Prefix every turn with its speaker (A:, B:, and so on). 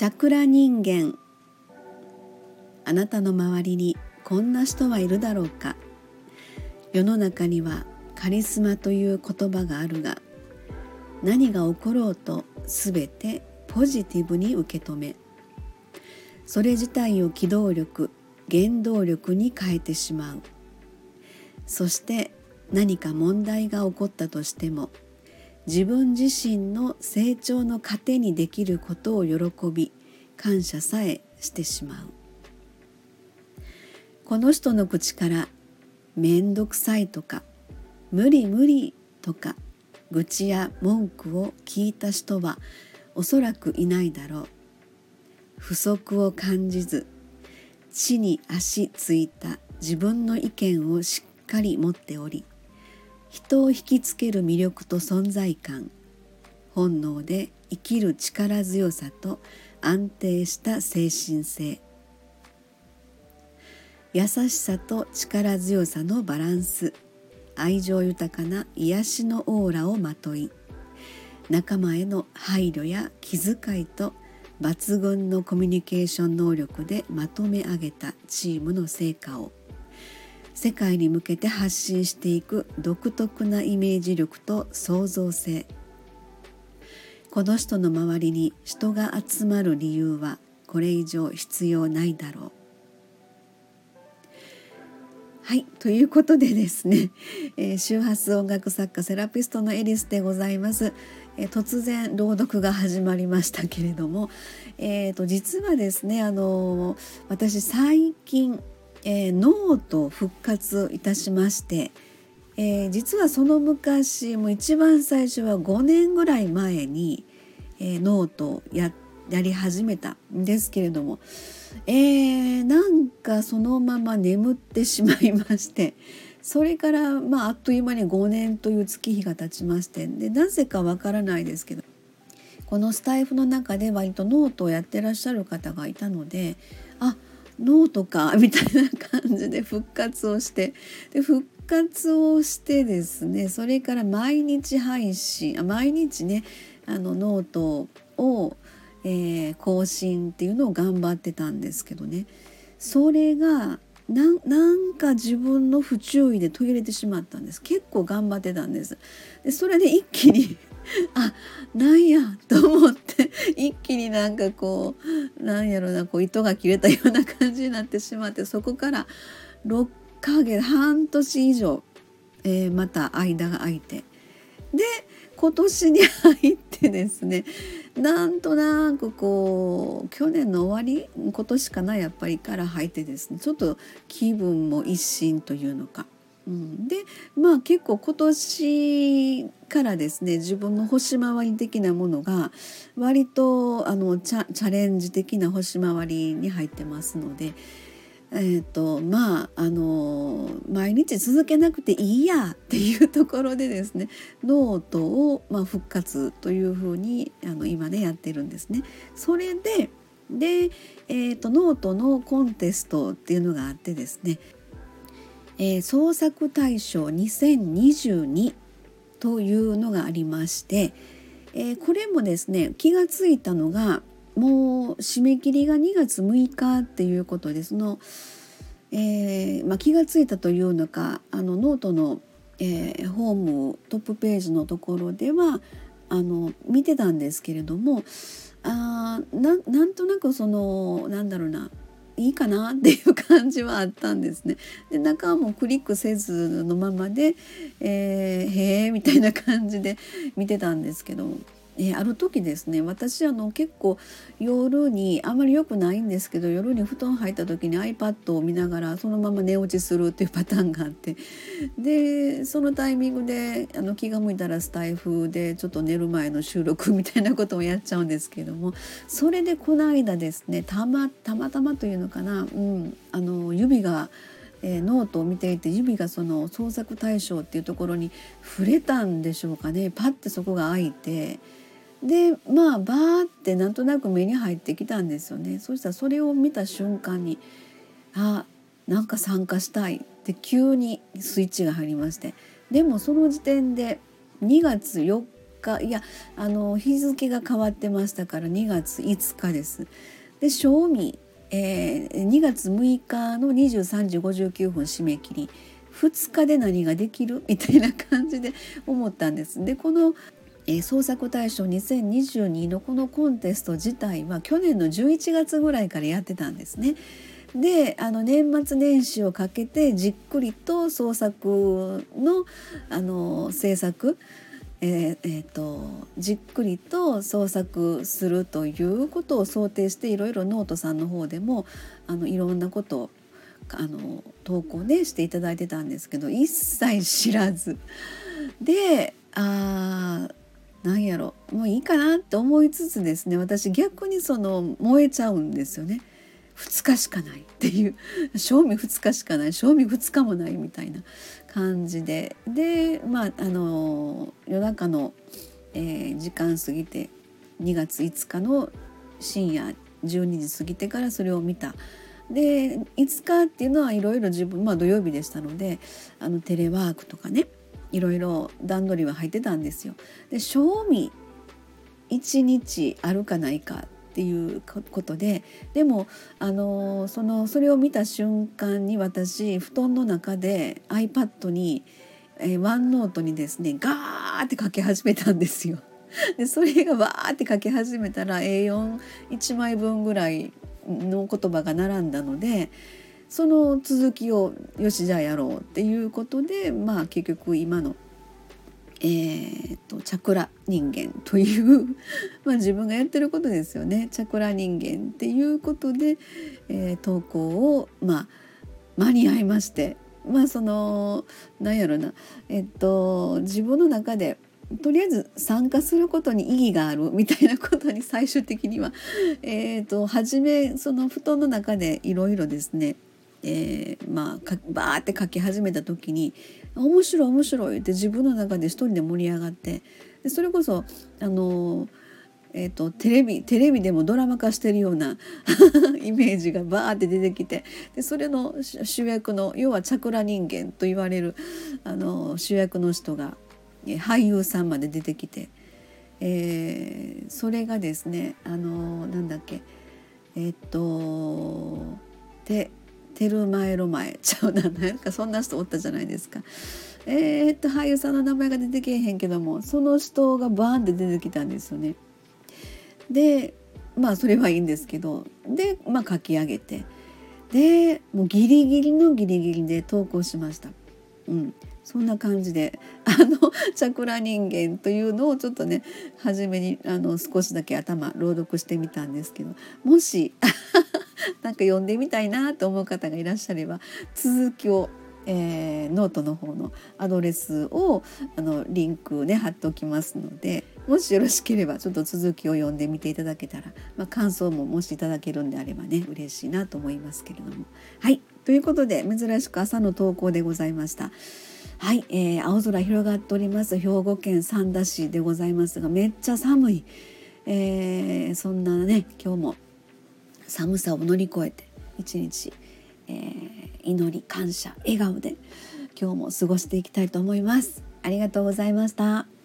A: チャクラ人間。あなたの周りにこんな人はいるだろうか。世の中にはカリスマという言葉があるが何が起ころうと全てポジティブに受け止めそれ自体を機動力原動力に変えてしまう。そして何か問題が起こったとしても自分自身の成長の糧にできることを喜び感謝さえしてしまう。この人の口から「めんどくさい」とか「無理無理」とか愚痴や文句を聞いた人はおそらくいないだろう。不足を感じず地に足ついた自分の意見をしっかり持っており人を引きつける魅力と存在感本能で生きる力強さと安定した精神性。優しさと力強さのバランス。愛情豊かな癒しのオーラをまとい。仲間への配慮や気遣いと抜群のコミュニケーション能力でまとめ上げたチームの成果を。世界に向けて発信していく独特なイメージ力と創造性。この人の周りに人が集まる理由はこれ以上必要ないだろう。はいということでですね、えー、周波数音楽作家セラピストのエリスでございます、えー、突然朗読が始まりましたけれども、えーと、実はですねあの私最近、えー、ノート復活いたしまして、えー、実はその昔もう一番最初は5年ぐらい前に、えー、ノートをややり始めたんですけれどもえー、なんかそのまま眠ってしまいましてそれから、まあ、あっという間に5年という月日が経ちましてでなぜかわからないですけどこのスタエフの中で割とノートをやってらっしゃる方がいたのであノートかみたいな感じで復活をしてで復活をしてですねそれから毎日配信あ毎日ねあのノートをえー、更新っていうのを頑張ってたんですけどね。それがなんか自分の不注意で途切れてしまったんです。結構頑張ってたんです。でそれで一気に あなんやと思って一気になんかこうなんやろなこう糸が切れたような感じになってしまってそこから6ヶ月半年以上、えー、また間が空いてで今年に入ってですねなんとなくこう去年の終わり今年かなやっぱりから入ってですねちょっと気分も一新というのか。うん、でまあ結構今年からですね自分の星回り的なものが割とあのチャレンジ的な星回りに入ってますのでえーとまああの毎日続けなくていいやっていうところでですねノートを、まあ、復活というふうにあの今ねやってるんですね。それでで、えーと、ノートのコンテストっていうのがあってですね、えー、創作大賞2022というのがありまして、えー、これもですね気がついたのがもう締め切りが2月6日っていうことでその、えー、まあ、気が付いたというのかあのノートの、えー、ホームトップページのところではあの見てたんですけれどもあなんとなくそのなんだろうないいかなっていう感じはあったんですね。で中はもうクリックせずのままで「えー、へえ」みたいな感じで見てたんですけどえー、ある時ですね私あの結構夜にあんまり良くないんですけど夜に布団入った時に iPad を見ながらそのまま寝落ちするっていうパターンがあってでそのタイミングであの気が向いたらスタイフでちょっと寝る前の収録みたいなことをやっちゃうんですけどもそれでこの間ですねたまたまたまというのかな、うん、あの指がえー、ノートを見ていて指がその創作対象っていうところに触れたんでしょうかね。パッてそこが開いて。でまあバーってなんとなく目に入ってきたんですよね。そしたらそれを見た瞬間にあなんか参加したいって急にスイッチが入りまして。でもその時点で2月4日いやあの日付が変わってましたから2月5日です。で賞味、えー、2月6日の23時59分締め切り2日で何ができる？みたいな感じで思ったんです。でこのえ、創作大賞2022のこのコンテスト自体は去年の11月ぐらいからやってたんですね。であの年末年始をかけてじっくりと創作のあの制作えーえーと、じっくりと創作するということを想定していろいろノートさんの方でもあのいろんなことをあの投稿ねしていただいてたんですけど一切知らずであなんやろもういいかなって思いつつですね私逆にその燃えちゃうんですよね。2日しかないっていう賞味2日しかない賞味2日もないみたいな感じででまああの夜中の、えー、時間過ぎて2月5日の深夜12時過ぎてからそれを見た。で5日っていうのはいろいろ自分まあ土曜日でしたのであのテレワークとかねいろいろ段取りは入ってたんですよ。で賞味1日あるかないかっっていうことででもあのそのそれを見た瞬間に私布団の中で iPad に、えー、ワンノートにですねガーって書き始めたんですよ。でそれがわーって書き始めたら A41 枚分ぐらいの言葉が並んだのでその続きをよしじゃあやろうっていうことでまあ結局今のえーと、チャクラ人間という まあ自分がやってることですよね。チャクラ人間っていうことで、えー、投稿を、まあ、間に合いましてまあそのなんやろな。えっと自分の中でとりあえず参加することに意義があるみたいなことに最終的にはえーと初めその布団の中でいろいろですねえー、まあバーって書き始めた時に面白い面白いって自分の中で一人で盛り上がってでそれこそあのえーと、テレビテレビでもドラマ化してるような イメージがバーって出てきてでそれの主役の要はチャクラ人間と言われるあの主役の人が俳優さんまで出てきて、えー、それがですねあのなんだっけえっ、ー、とでテルマエロマエちゃうななんかそんな人おったじゃないですか。えー、っと俳優さんの名前が出てけえへんけどもその人がバーンって出てきたんですよね。でまあそれはいいんですけどで、まあ、書き上げてでもうギリギリのギリギリで投稿しました。うん、そんな感じであのチャクラ人間というのをちょっとね初めにあの少しだけ頭朗読してみたんですけどもし なんか読んでみたいなと思う方がいらっしゃれば続きをえー、ノートの方のアドレスをあのリンクね貼っておきますのでもしよろしければちょっと続きを読んでみていただけたら、まあ、感想ももしいただけるんであればね嬉しいなと思いますけれども。はいということで珍しく朝の投稿でございました。はい、えー、青空広がっております兵庫県三田市でございますがめっちゃ寒い、えー、そんなね今日も寒さを乗り越えて一日、えー、祈り感謝笑顔で今日も過ごしていきたいと思います。ありがとうございました。